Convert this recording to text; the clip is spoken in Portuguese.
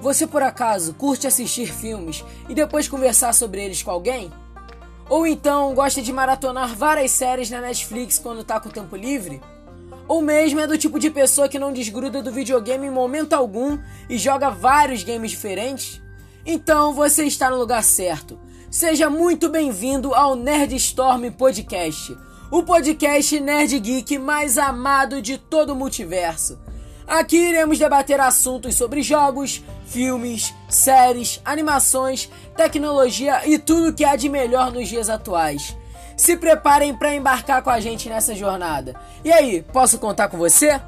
Você por acaso curte assistir filmes e depois conversar sobre eles com alguém? Ou então gosta de maratonar várias séries na Netflix quando tá com tempo livre? Ou mesmo é do tipo de pessoa que não desgruda do videogame em momento algum e joga vários games diferentes? Então você está no lugar certo. Seja muito bem-vindo ao Nerd Storm Podcast, o podcast nerd geek mais amado de todo o multiverso. Aqui iremos debater assuntos sobre jogos, filmes, séries, animações, tecnologia e tudo que há de melhor nos dias atuais. Se preparem para embarcar com a gente nessa jornada. E aí, posso contar com você?